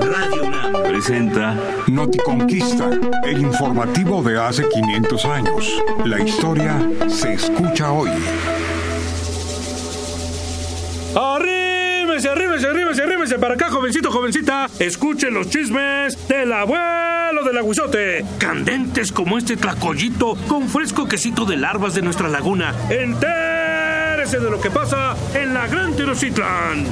Radio UNAM presenta Noticonquista, el informativo de hace 500 años. La historia se escucha hoy. Arrímese, arrímese, arrímese, arrímese para acá, jovencito, jovencita. Escuchen los chismes del abuelo del aguizote. Candentes como este tlacoyito con fresco quesito de larvas de nuestra laguna. Entérese de lo que pasa en la Gran Tenochtitlan.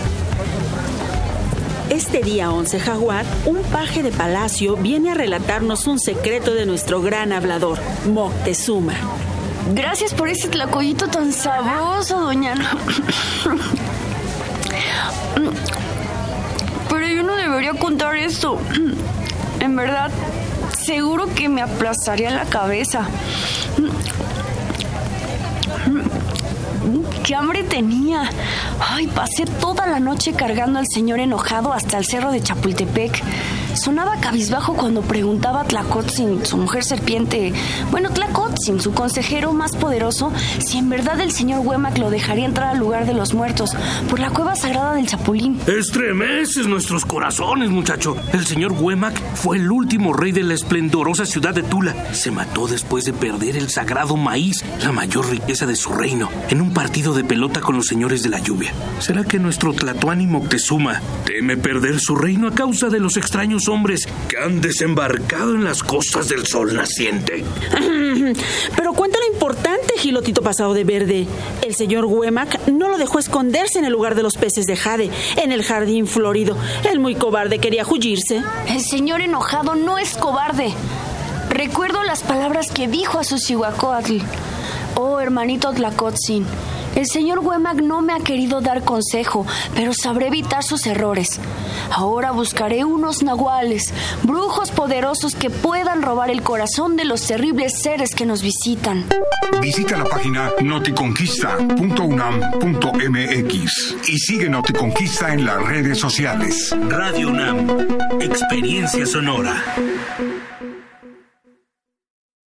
Este día 11 Jaguar, un paje de palacio viene a relatarnos un secreto de nuestro gran hablador, Moctezuma. Gracias por ese tlacoyito tan sabroso, doña. Pero yo no debería contar esto. En verdad, seguro que me aplastaría la cabeza. ¡Qué hambre tenía! Ay, pasé toda la noche cargando al señor enojado hasta el cerro de Chapultepec. Sonaba cabizbajo cuando preguntaba a Tlacotzin, su mujer serpiente, bueno, Tlacotzin, su consejero más poderoso, si en verdad el señor Huemac lo dejaría entrar al lugar de los muertos, por la cueva sagrada del Chapulín. Estremeces nuestros corazones, muchacho. El señor Huemac fue el último rey de la esplendorosa ciudad de Tula. Se mató después de perder el sagrado maíz, la mayor riqueza de su reino, en un partido de pelota con los señores de la lluvia. ¿Será que nuestro Tlatoani Moctezuma teme perder su reino a causa de los extraños hombres que han desembarcado en las costas del sol naciente? Pero cuenta lo importante, Gilotito pasado de verde. El señor Huemac no lo dejó esconderse en el lugar de los peces de jade, en el jardín florido. El muy cobarde quería huirse. El señor enojado no es cobarde. Recuerdo las palabras que dijo a su Cihuacóatl. Oh, hermanito Tlacotzin, el señor Huemac no me ha querido dar consejo, pero sabré evitar sus errores. Ahora buscaré unos nahuales, brujos poderosos que puedan robar el corazón de los terribles seres que nos visitan. Visita la página noticonquista.unam.mx y sigue Noticonquista en las redes sociales. Radio UNAM. Experiencia sonora.